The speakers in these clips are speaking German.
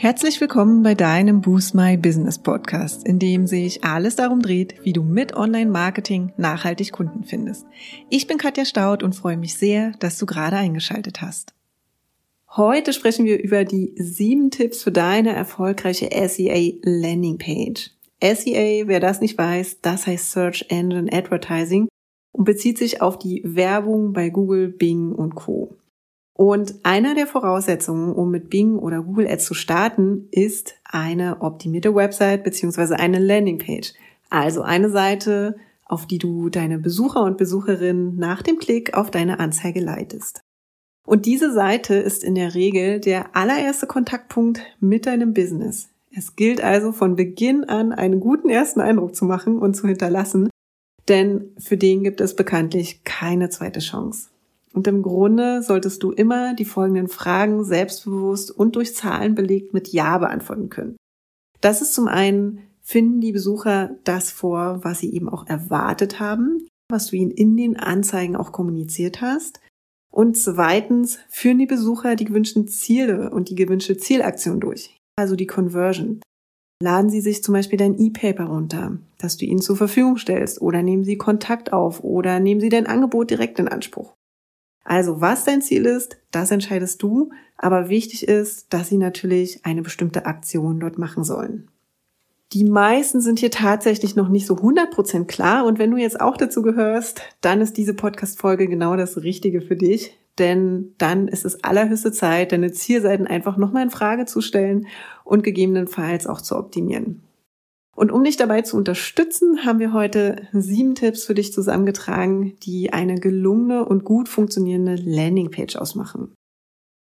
Herzlich willkommen bei deinem Boost My Business Podcast, in dem sich alles darum dreht, wie du mit Online-Marketing nachhaltig Kunden findest. Ich bin Katja Staud und freue mich sehr, dass du gerade eingeschaltet hast. Heute sprechen wir über die sieben Tipps für deine erfolgreiche SEA Landing Page. SEA, wer das nicht weiß, das heißt Search Engine Advertising und bezieht sich auf die Werbung bei Google, Bing und Co. Und einer der Voraussetzungen, um mit Bing oder Google Ads zu starten, ist eine optimierte Website beziehungsweise eine Landingpage. Also eine Seite, auf die du deine Besucher und Besucherinnen nach dem Klick auf deine Anzeige leitest. Und diese Seite ist in der Regel der allererste Kontaktpunkt mit deinem Business. Es gilt also von Beginn an einen guten ersten Eindruck zu machen und zu hinterlassen, denn für den gibt es bekanntlich keine zweite Chance. Und im Grunde solltest du immer die folgenden Fragen selbstbewusst und durch Zahlen belegt mit Ja beantworten können. Das ist zum einen, finden die Besucher das vor, was sie eben auch erwartet haben, was du ihnen in den Anzeigen auch kommuniziert hast. Und zweitens, führen die Besucher die gewünschten Ziele und die gewünschte Zielaktion durch, also die Conversion. Laden Sie sich zum Beispiel dein E-Paper runter, das du ihnen zur Verfügung stellst, oder nehmen Sie Kontakt auf, oder nehmen Sie dein Angebot direkt in Anspruch. Also was dein Ziel ist, das entscheidest du, aber wichtig ist, dass sie natürlich eine bestimmte Aktion dort machen sollen. Die meisten sind hier tatsächlich noch nicht so 100% klar und wenn du jetzt auch dazu gehörst, dann ist diese Podcast-Folge genau das Richtige für dich, denn dann ist es allerhöchste Zeit, deine Zielseiten einfach nochmal in Frage zu stellen und gegebenenfalls auch zu optimieren. Und um dich dabei zu unterstützen, haben wir heute sieben Tipps für dich zusammengetragen, die eine gelungene und gut funktionierende Landingpage ausmachen.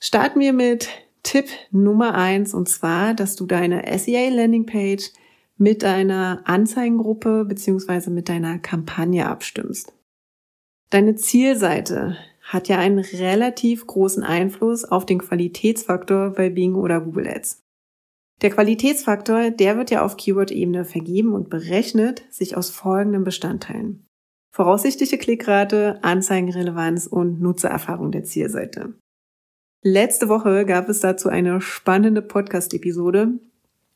Starten wir mit Tipp Nummer eins und zwar, dass du deine SEA Landingpage mit deiner Anzeigengruppe beziehungsweise mit deiner Kampagne abstimmst. Deine Zielseite hat ja einen relativ großen Einfluss auf den Qualitätsfaktor bei Bing oder Google Ads. Der Qualitätsfaktor, der wird ja auf Keyword-Ebene vergeben und berechnet sich aus folgenden Bestandteilen. Voraussichtliche Klickrate, Anzeigenrelevanz und Nutzererfahrung der Zielseite. Letzte Woche gab es dazu eine spannende Podcast-Episode.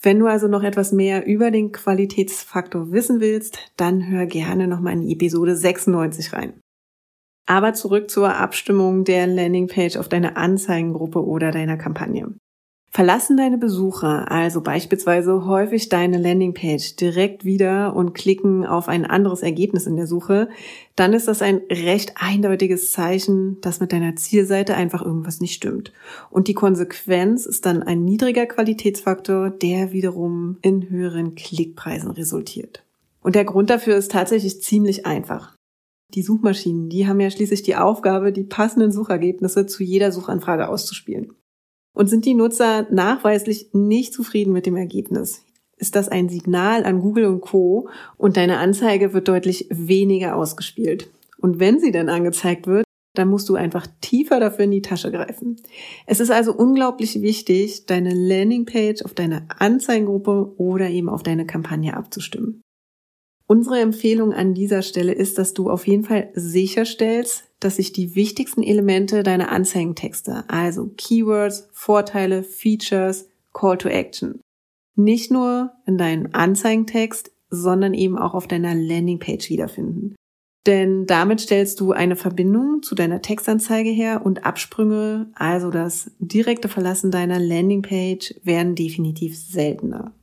Wenn du also noch etwas mehr über den Qualitätsfaktor wissen willst, dann hör gerne nochmal in Episode 96 rein. Aber zurück zur Abstimmung der Landingpage auf deine Anzeigengruppe oder deiner Kampagne. Verlassen deine Besucher also beispielsweise häufig deine Landingpage direkt wieder und klicken auf ein anderes Ergebnis in der Suche, dann ist das ein recht eindeutiges Zeichen, dass mit deiner Zielseite einfach irgendwas nicht stimmt. Und die Konsequenz ist dann ein niedriger Qualitätsfaktor, der wiederum in höheren Klickpreisen resultiert. Und der Grund dafür ist tatsächlich ziemlich einfach. Die Suchmaschinen, die haben ja schließlich die Aufgabe, die passenden Suchergebnisse zu jeder Suchanfrage auszuspielen. Und sind die Nutzer nachweislich nicht zufrieden mit dem Ergebnis? Ist das ein Signal an Google und Co. und deine Anzeige wird deutlich weniger ausgespielt. Und wenn sie dann angezeigt wird, dann musst du einfach tiefer dafür in die Tasche greifen. Es ist also unglaublich wichtig, deine Landingpage auf deine Anzeigengruppe oder eben auf deine Kampagne abzustimmen. Unsere Empfehlung an dieser Stelle ist, dass du auf jeden Fall sicherstellst, dass sich die wichtigsten Elemente deiner Anzeigentexte, also Keywords, Vorteile, Features, Call to Action, nicht nur in deinem Anzeigentext, sondern eben auch auf deiner Landingpage wiederfinden. Denn damit stellst du eine Verbindung zu deiner Textanzeige her und Absprünge, also das direkte Verlassen deiner Landingpage, werden definitiv seltener.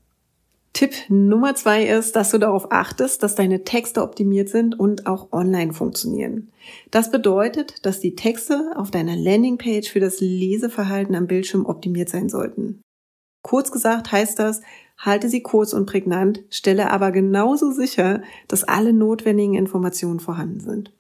Tipp Nummer zwei ist, dass du darauf achtest, dass deine Texte optimiert sind und auch online funktionieren. Das bedeutet, dass die Texte auf deiner Landingpage für das Leseverhalten am Bildschirm optimiert sein sollten. Kurz gesagt heißt das, halte sie kurz und prägnant, stelle aber genauso sicher, dass alle notwendigen Informationen vorhanden sind.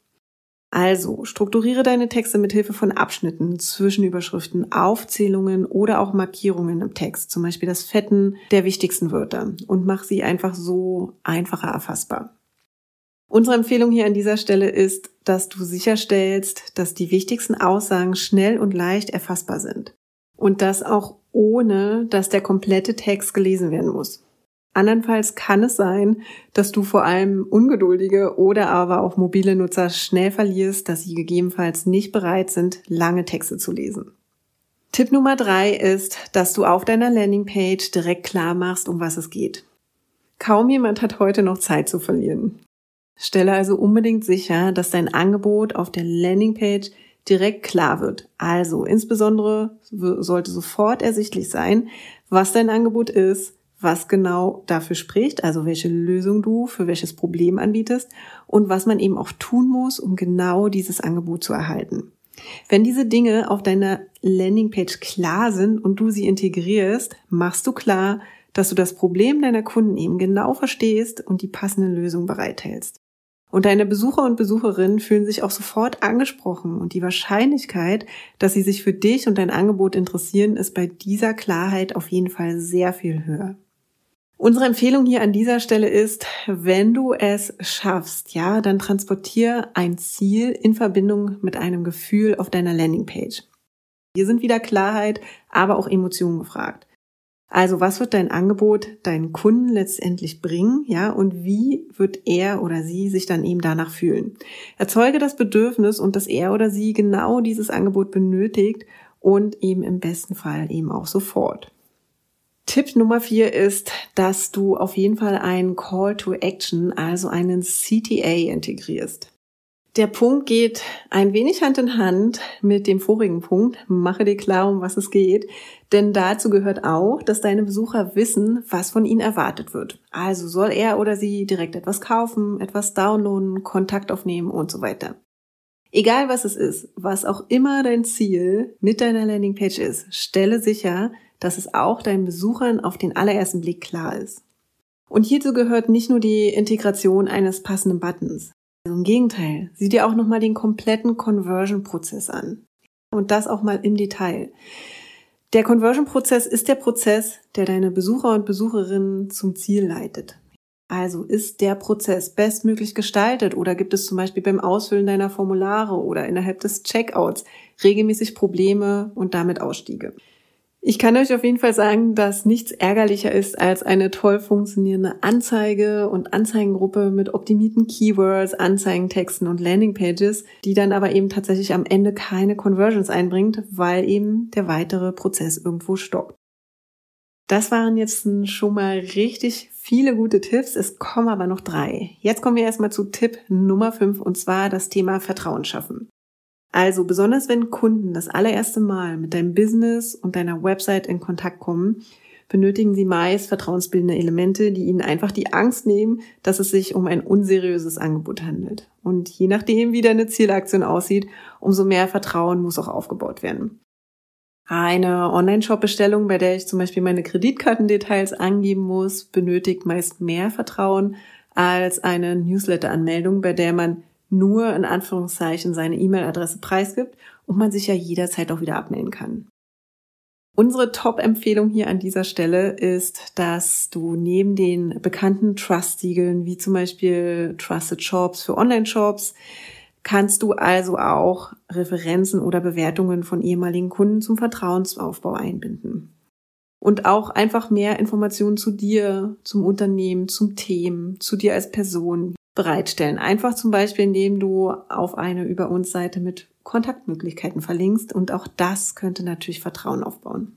Also, strukturiere deine Texte mit Hilfe von Abschnitten, Zwischenüberschriften, Aufzählungen oder auch Markierungen im Text, zum Beispiel das Fetten der wichtigsten Wörter und mach sie einfach so einfacher erfassbar. Unsere Empfehlung hier an dieser Stelle ist, dass du sicherstellst, dass die wichtigsten Aussagen schnell und leicht erfassbar sind. Und das auch ohne, dass der komplette Text gelesen werden muss. Andernfalls kann es sein, dass du vor allem ungeduldige oder aber auch mobile Nutzer schnell verlierst, dass sie gegebenenfalls nicht bereit sind, lange Texte zu lesen. Tipp Nummer drei ist, dass du auf deiner Landingpage direkt klar machst, um was es geht. Kaum jemand hat heute noch Zeit zu verlieren. Stelle also unbedingt sicher, dass dein Angebot auf der Landingpage direkt klar wird. Also insbesondere sollte sofort ersichtlich sein, was dein Angebot ist, was genau dafür spricht, also welche Lösung du für welches Problem anbietest und was man eben auch tun muss, um genau dieses Angebot zu erhalten. Wenn diese Dinge auf deiner Landingpage klar sind und du sie integrierst, machst du klar, dass du das Problem deiner Kunden eben genau verstehst und die passende Lösung bereithältst. Und deine Besucher und Besucherinnen fühlen sich auch sofort angesprochen und die Wahrscheinlichkeit, dass sie sich für dich und dein Angebot interessieren, ist bei dieser Klarheit auf jeden Fall sehr viel höher. Unsere Empfehlung hier an dieser Stelle ist, wenn du es schaffst, ja, dann transportier ein Ziel in Verbindung mit einem Gefühl auf deiner Landingpage. Hier sind wieder Klarheit, aber auch Emotionen gefragt. Also was wird dein Angebot deinen Kunden letztendlich bringen, ja, und wie wird er oder sie sich dann eben danach fühlen? Erzeuge das Bedürfnis und dass er oder sie genau dieses Angebot benötigt und eben im besten Fall eben auch sofort. Tipp Nummer vier ist, dass du auf jeden Fall einen Call to Action, also einen CTA integrierst. Der Punkt geht ein wenig Hand in Hand mit dem vorigen Punkt. Mache dir klar, um was es geht. Denn dazu gehört auch, dass deine Besucher wissen, was von ihnen erwartet wird. Also soll er oder sie direkt etwas kaufen, etwas downloaden, Kontakt aufnehmen und so weiter. Egal was es ist, was auch immer dein Ziel mit deiner Landingpage ist, stelle sicher, dass es auch deinen Besuchern auf den allerersten Blick klar ist. Und hierzu gehört nicht nur die Integration eines passenden Buttons. Also Im Gegenteil, sieh dir auch nochmal den kompletten Conversion-Prozess an. Und das auch mal im Detail. Der Conversion-Prozess ist der Prozess, der deine Besucher und Besucherinnen zum Ziel leitet. Also ist der Prozess bestmöglich gestaltet oder gibt es zum Beispiel beim Ausfüllen deiner Formulare oder innerhalb des Checkouts regelmäßig Probleme und damit Ausstiege? Ich kann euch auf jeden Fall sagen, dass nichts ärgerlicher ist als eine toll funktionierende Anzeige und Anzeigengruppe mit optimierten Keywords, Anzeigentexten und Landingpages, die dann aber eben tatsächlich am Ende keine Conversions einbringt, weil eben der weitere Prozess irgendwo stockt. Das waren jetzt schon mal richtig viele gute Tipps. Es kommen aber noch drei. Jetzt kommen wir erstmal zu Tipp Nummer fünf und zwar das Thema Vertrauen schaffen. Also besonders wenn Kunden das allererste Mal mit deinem Business und deiner Website in Kontakt kommen, benötigen sie meist vertrauensbildende Elemente, die ihnen einfach die Angst nehmen, dass es sich um ein unseriöses Angebot handelt. Und je nachdem, wie deine Zielaktion aussieht, umso mehr Vertrauen muss auch aufgebaut werden. Eine Online-Shop-Bestellung, bei der ich zum Beispiel meine Kreditkartendetails angeben muss, benötigt meist mehr Vertrauen als eine Newsletter-Anmeldung, bei der man nur in Anführungszeichen seine E-Mail-Adresse preisgibt und man sich ja jederzeit auch wieder abmelden kann. Unsere Top-Empfehlung hier an dieser Stelle ist, dass du neben den bekannten Trust-Siegeln wie zum Beispiel Trusted Shops für Online-Shops kannst du also auch Referenzen oder Bewertungen von ehemaligen Kunden zum Vertrauensaufbau einbinden. Und auch einfach mehr Informationen zu dir, zum Unternehmen, zum Themen, zu dir als Person bereitstellen. Einfach zum Beispiel, indem du auf eine Über uns Seite mit Kontaktmöglichkeiten verlinkst und auch das könnte natürlich Vertrauen aufbauen.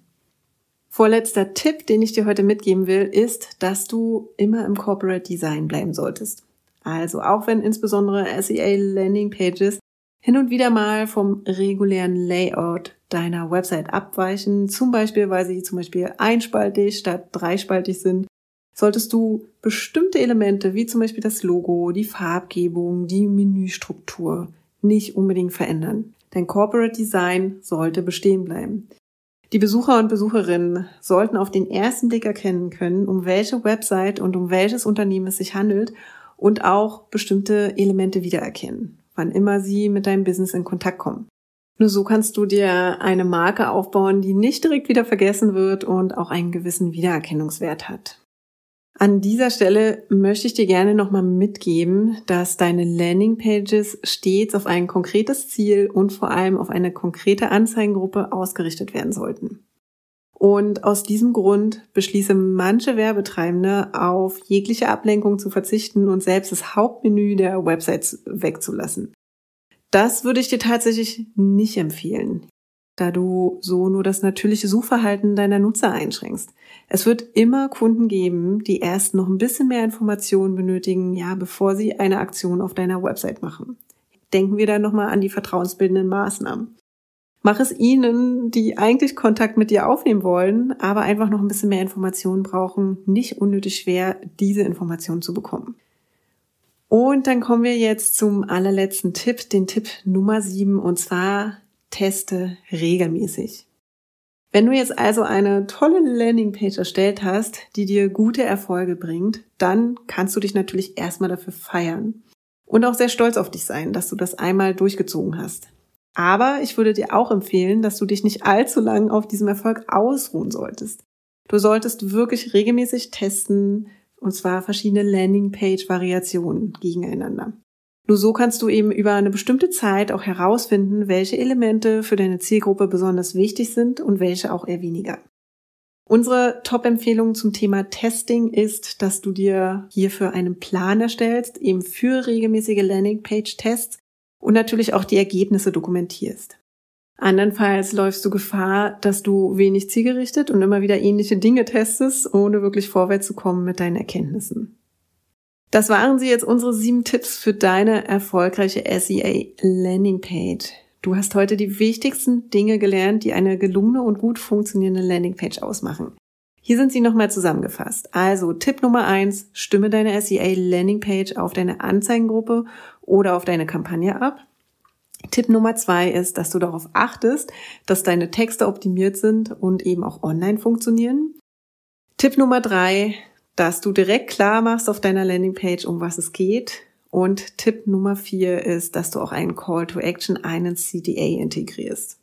Vorletzter Tipp, den ich dir heute mitgeben will, ist, dass du immer im Corporate Design bleiben solltest. Also auch wenn insbesondere SEA Landing Pages hin und wieder mal vom regulären Layout deiner Website abweichen, zum Beispiel weil sie zum Beispiel einspaltig statt dreispaltig sind solltest du bestimmte Elemente, wie zum Beispiel das Logo, die Farbgebung, die Menüstruktur, nicht unbedingt verändern. Dein Corporate Design sollte bestehen bleiben. Die Besucher und Besucherinnen sollten auf den ersten Blick erkennen können, um welche Website und um welches Unternehmen es sich handelt und auch bestimmte Elemente wiedererkennen, wann immer sie mit deinem Business in Kontakt kommen. Nur so kannst du dir eine Marke aufbauen, die nicht direkt wieder vergessen wird und auch einen gewissen Wiedererkennungswert hat. An dieser Stelle möchte ich dir gerne nochmal mitgeben, dass deine Landingpages stets auf ein konkretes Ziel und vor allem auf eine konkrete Anzeigengruppe ausgerichtet werden sollten. Und aus diesem Grund beschließe manche Werbetreibende auf jegliche Ablenkung zu verzichten und selbst das Hauptmenü der Websites wegzulassen. Das würde ich dir tatsächlich nicht empfehlen. da du so nur das natürliche Suchverhalten deiner Nutzer einschränkst. Es wird immer Kunden geben, die erst noch ein bisschen mehr Informationen benötigen, ja, bevor sie eine Aktion auf deiner Website machen. Denken wir da nochmal an die vertrauensbildenden Maßnahmen. Mach es ihnen, die eigentlich Kontakt mit dir aufnehmen wollen, aber einfach noch ein bisschen mehr Informationen brauchen, nicht unnötig schwer, diese Informationen zu bekommen. Und dann kommen wir jetzt zum allerletzten Tipp, den Tipp Nummer sieben, und zwar teste regelmäßig. Wenn du jetzt also eine tolle Landingpage erstellt hast, die dir gute Erfolge bringt, dann kannst du dich natürlich erstmal dafür feiern und auch sehr stolz auf dich sein, dass du das einmal durchgezogen hast. Aber ich würde dir auch empfehlen, dass du dich nicht allzu lang auf diesem Erfolg ausruhen solltest. Du solltest wirklich regelmäßig testen, und zwar verschiedene Landingpage-Variationen gegeneinander. Nur so kannst du eben über eine bestimmte Zeit auch herausfinden, welche Elemente für deine Zielgruppe besonders wichtig sind und welche auch eher weniger. Unsere Top-Empfehlung zum Thema Testing ist, dass du dir hierfür einen Plan erstellst, eben für regelmäßige Landingpage-Tests und natürlich auch die Ergebnisse dokumentierst. Andernfalls läufst du Gefahr, dass du wenig zielgerichtet und immer wieder ähnliche Dinge testest, ohne wirklich vorwärts zu kommen mit deinen Erkenntnissen. Das waren sie jetzt unsere sieben Tipps für deine erfolgreiche SEA Landingpage. Du hast heute die wichtigsten Dinge gelernt, die eine gelungene und gut funktionierende Landingpage ausmachen. Hier sind sie nochmal zusammengefasst. Also Tipp Nummer eins, stimme deine SEA Landingpage auf deine Anzeigengruppe oder auf deine Kampagne ab. Tipp Nummer zwei ist, dass du darauf achtest, dass deine Texte optimiert sind und eben auch online funktionieren. Tipp Nummer drei, dass du direkt klar machst auf deiner Landingpage, um was es geht. Und Tipp Nummer vier ist, dass du auch einen Call to Action, einen CDA integrierst.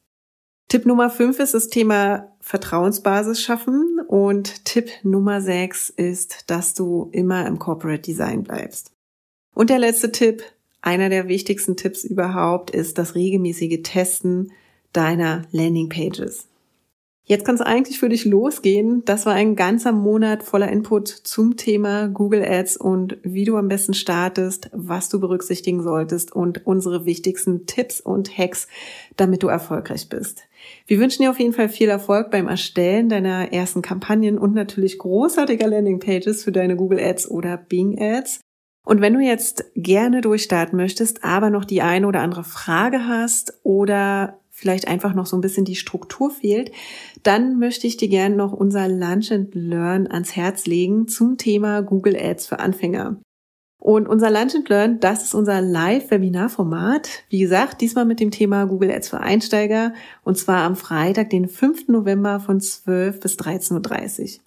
Tipp Nummer fünf ist das Thema Vertrauensbasis schaffen. Und Tipp Nummer sechs ist, dass du immer im Corporate Design bleibst. Und der letzte Tipp, einer der wichtigsten Tipps überhaupt, ist das regelmäßige Testen deiner Landingpages. Jetzt kann es eigentlich für dich losgehen. Das war ein ganzer Monat voller Input zum Thema Google Ads und wie du am besten startest, was du berücksichtigen solltest und unsere wichtigsten Tipps und Hacks, damit du erfolgreich bist. Wir wünschen dir auf jeden Fall viel Erfolg beim Erstellen deiner ersten Kampagnen und natürlich großartiger Landingpages für deine Google Ads oder Bing Ads. Und wenn du jetzt gerne durchstarten möchtest, aber noch die eine oder andere Frage hast oder vielleicht einfach noch so ein bisschen die Struktur fehlt, dann möchte ich dir gerne noch unser Lunch and Learn ans Herz legen zum Thema Google Ads für Anfänger. Und unser Lunch and Learn, das ist unser Live-Webinar-Format. Wie gesagt, diesmal mit dem Thema Google Ads für Einsteiger und zwar am Freitag, den 5. November von 12 bis 13.30 Uhr.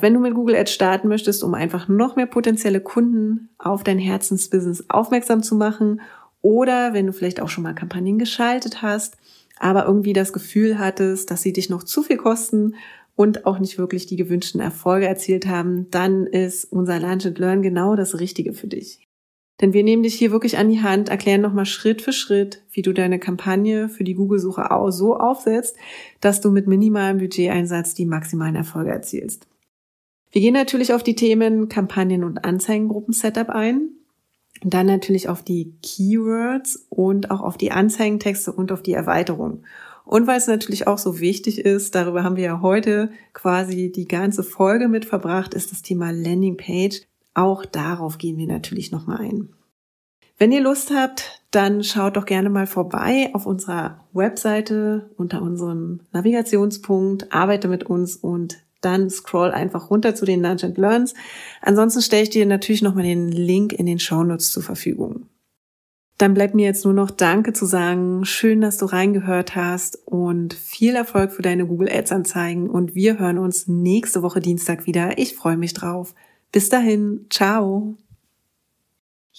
Wenn du mit Google Ads starten möchtest, um einfach noch mehr potenzielle Kunden auf dein Herzensbusiness aufmerksam zu machen oder wenn du vielleicht auch schon mal Kampagnen geschaltet hast, aber irgendwie das Gefühl hattest, dass sie dich noch zu viel kosten und auch nicht wirklich die gewünschten Erfolge erzielt haben, dann ist unser Lunch and Learn genau das Richtige für dich. Denn wir nehmen dich hier wirklich an die Hand, erklären nochmal Schritt für Schritt, wie du deine Kampagne für die Google-Suche auch so aufsetzt, dass du mit minimalem Budgeteinsatz die maximalen Erfolge erzielst. Wir gehen natürlich auf die Themen Kampagnen- und Anzeigengruppen-Setup ein. Dann natürlich auf die Keywords und auch auf die Anzeigentexte und auf die Erweiterung. Und weil es natürlich auch so wichtig ist, darüber haben wir ja heute quasi die ganze Folge mit verbracht, ist das Thema Landingpage. Auch darauf gehen wir natürlich nochmal ein. Wenn ihr Lust habt, dann schaut doch gerne mal vorbei auf unserer Webseite unter unserem Navigationspunkt, arbeite mit uns und dann scroll einfach runter zu den Lunch and Learns. Ansonsten stelle ich dir natürlich nochmal den Link in den Show Notes zur Verfügung. Dann bleibt mir jetzt nur noch Danke zu sagen. Schön, dass du reingehört hast und viel Erfolg für deine Google Ads Anzeigen und wir hören uns nächste Woche Dienstag wieder. Ich freue mich drauf. Bis dahin. Ciao.